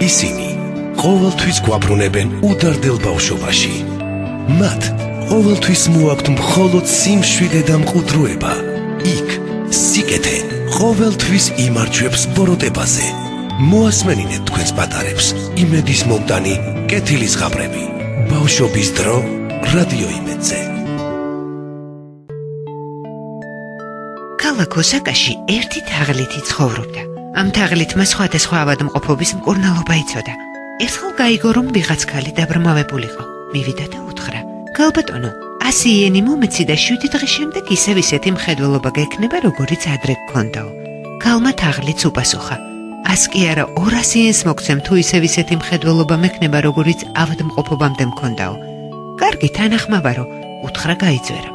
ისინი ყოველთვის გვაბრუნებენ უდარდელ ბავშვობაში. მათ ყოველთვის მოაქვთ მხოლოდ სიმშვიდე და მყუდროება. იქ სიკეთე ყოველთვის იმარჯვებს ბოროტებაზე. მოასმენინეთ თქვენს პატარებს იმედის მომდანი კეთილის ღამრები. ბავშვობის დრო რადიო იმედზე. ქალაქ ოსაკაში ერთი თაღლითი ცხოვრობდა. ამ თაღლითმა სხვადასხვა ავადმყოფობის მკურნალობა იცოდა. ერთხელ გაიგო რომ ვიღაც ქალი დაბრმავებულიყო. მივიდა და უთხრა: "გალბატონო, ასი იენი მომეცი და 7 დღის შემდეგ ისევ ისეთი მხედველობა გექნება, როგორიც ადრე გქონდაო." გალმა თაღლიც უპასუხა: "ას კი არა 200 იენს მოგცემ თუ ისევ ისეთი მხედველობა მექნება, როგორიც ავადმყოფობამდე მქონდაო." "კარგი, თანახმაბარო," უთხრა გაიძვერა.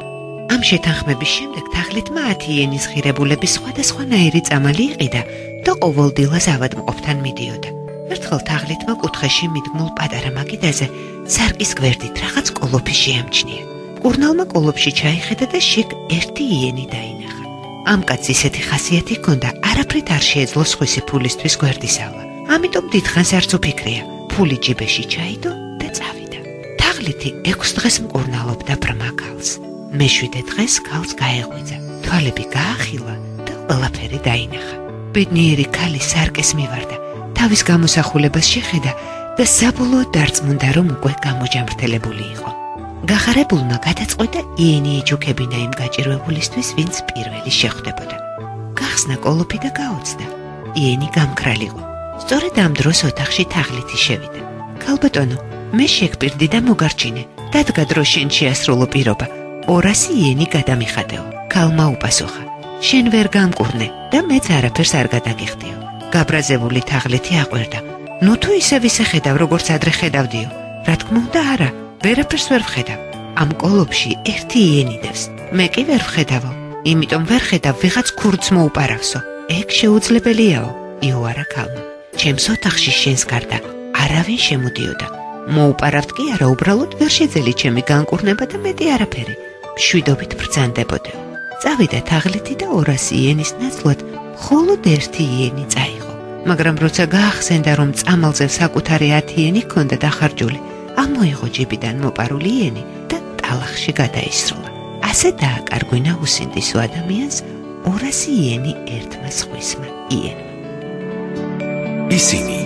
ამ შეთანხმების შემდეგ თაღლითმა 10 იენის ღირებულების სხვადასხვანაირი წამალი იყიდა და ყოველდილას ავადმყოფთან მიდიოდა. ერთხელ თაღლითმა კუთხეში მიდგმულ პატარა მაგიდაზე სარკის გვერდით რაღაც კოლოფი შეამჩნია. კურნალმა კოლოფში ჩაიხედა და შეკ 1 იენი დაინახა. ამ კაცს ისეთი ხასიათი ჰქონდა, არაფრით არ შეეძლო სხვისი ფულისთვის გვერდისავლა. ამიტომ დიდხანს არც უფიქრია, ფული ჯიბეში ჩაიდო და წავიდა. თაღლითი 6 დღეს მკურნალობდა ბრმა ქალს. მეშვიდე დღეს ქალს გაეღვიძა. თვალები გაახილა და ყველაფერი დაინახა. ბედნიერი ქალი სარკეს მივარდა. თავის გამოსახულებას შეხედა და საბოლოოდ დარწმუნდა, რომ უკვე გამოჯამრთელებული იყო. გახარებულმა გადაწყვეტა იენი ეჯუქებინა იმ გაჭირვებულისთვის, ვინც პირველი შეხვდებოდა. გახსნა კოლოფი და გაოცდა. იენი გამკრალიყო. სწორედ ამ დროს ოთახში თაღლითი შევიდა. ქალბატონო, მე შეგპირდი და მოგარჩინე. დადგა დრო შენ შეასრულო პირობა. 200 იენი გადამიხადეო. ქალმა უპასუხა. შენ ვერ გამკურნე და მეც არაფერს არ გადაგიხდიო. გაბრაზებული თაღლითი აყვერდა. ნუ თუ ისე ვისეხედავ, როგორც ადრე ხედავდიო. რა თქმა უნდა, არა, ვერაფერს ვერ ვხედავ. ამ კოლოფში ერთი იენი დევს. მე კი ვერ ვხედავო, იმიტომ ვერ ხედავ ვიღაც ქურდს მოუპარავსო. ეგ შეუძლებელიაო, იოარა ქალმა. ჩემს ოთახში შენს გარდა არავინ შემოდიოდა. მოუპარავთ კი არა, უბრალოდ ვერ შეძელი ჩემი განკურნება და მეტი არაფერი. შვიდობით ბრძანდებოდეო. წავიდა თაღლითი და 200 იენის ნაცვლად მხოლოდ 1 იენი წაიღო. მაგრამ როცა გაახსენდა რომ წამალზე საკუთარი 10 იენი ჰქონდა დახარჯული, ამოიღო ჯიბიდან მოპარული იენი და ტალახში გადაისროლა. ასე დააკარგვინა უსინდისო ადამიანს 200 იენი ერთმა სხვისმა იენმა. ისინი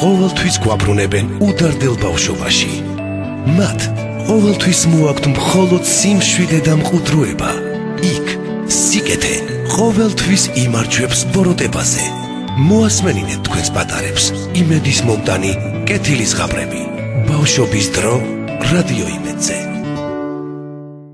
ყოველთვის გვაბრუნებენ უდარდელ ბავშვობაში. მათ ყოველთვის მოაქვთ მხოლოდ სიმშვიდე და მყუდროება. სიკეთე ყოველთვის იმარჯვებს ბოროტებაზე. მოასმენინეთ თქვენს პატარებს იმედის მომდანი კეთილის ღამრები. ბავშვობის დრო რადიო იმედზე.